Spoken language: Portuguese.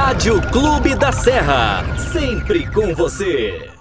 Rádio Clube da Serra, sempre com você.